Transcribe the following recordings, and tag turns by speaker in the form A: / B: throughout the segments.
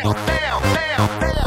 A: down, down, down.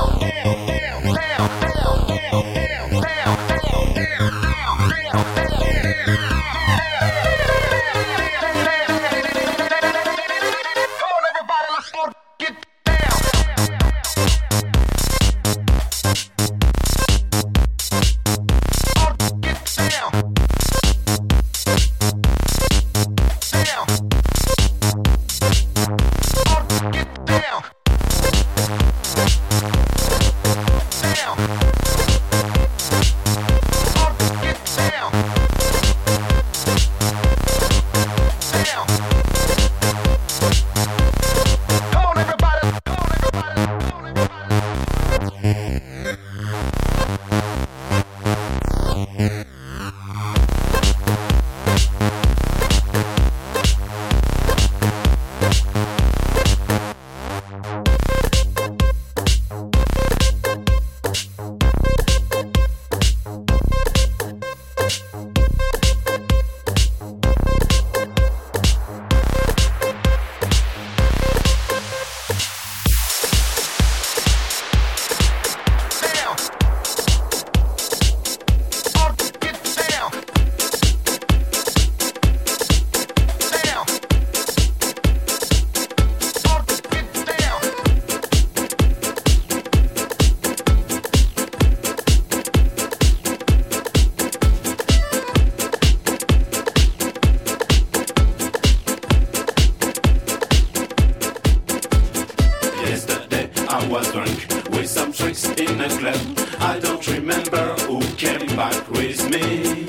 B: In a club, I don't remember who came back with me.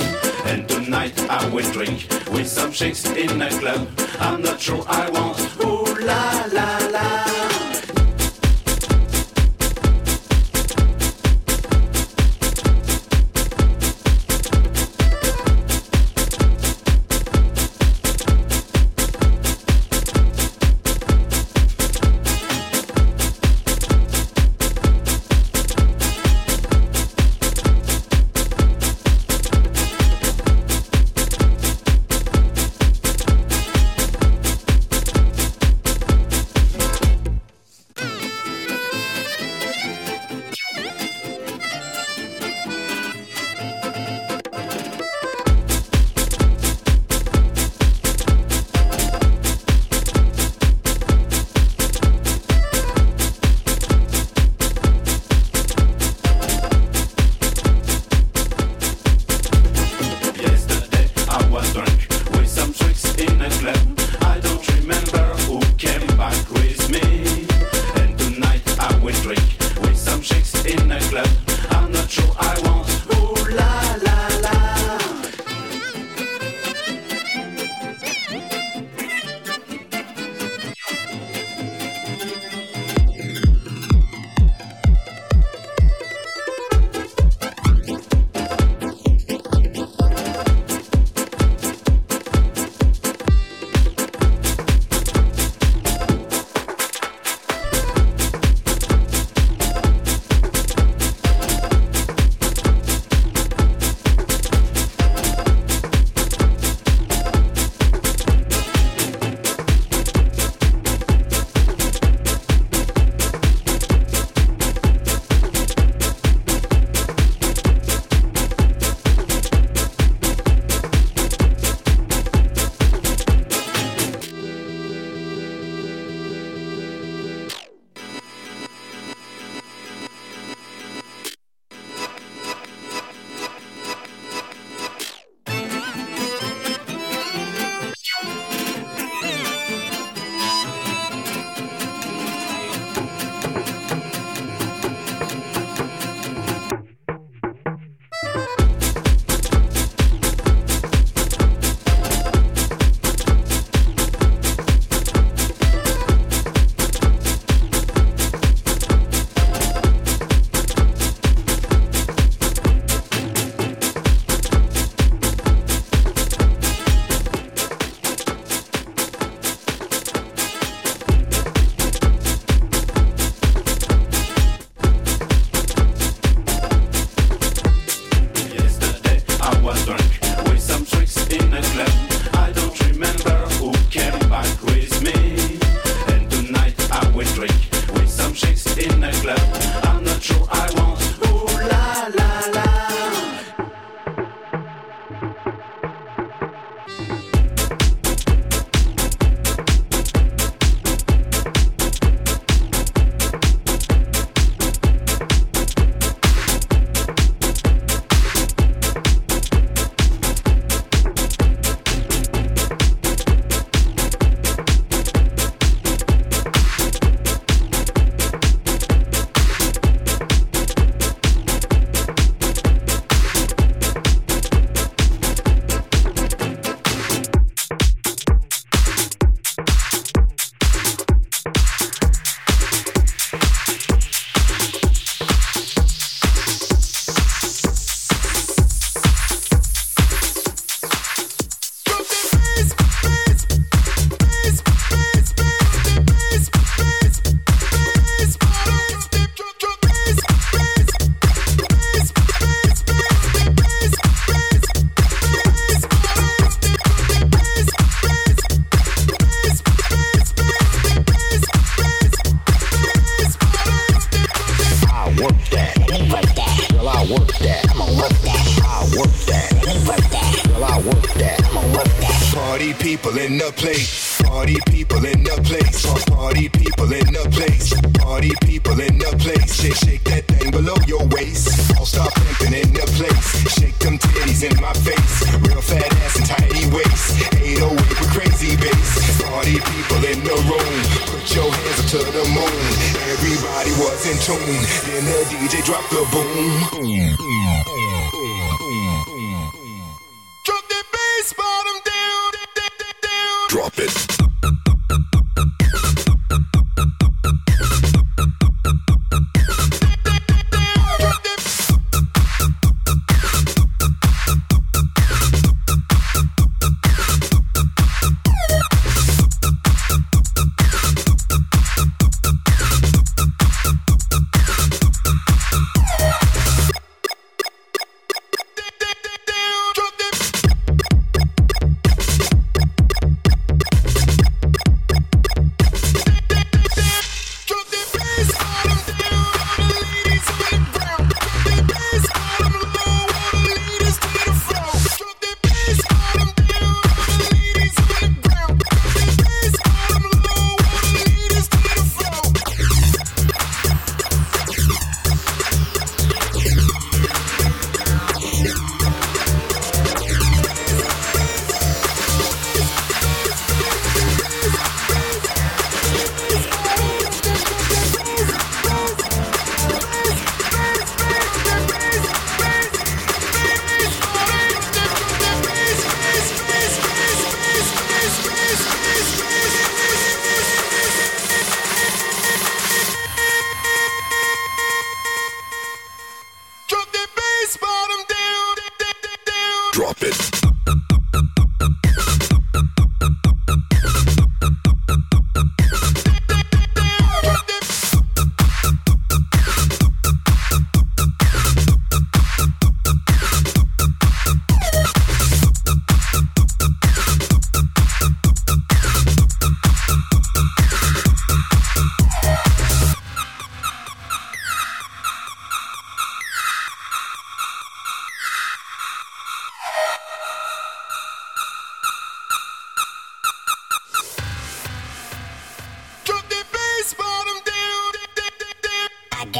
B: And tonight I will drink with some chicks in a club. I'm not sure I want. Ooh la la.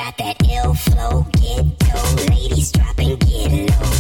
C: got that ill flow, get low, ladies dropping get low.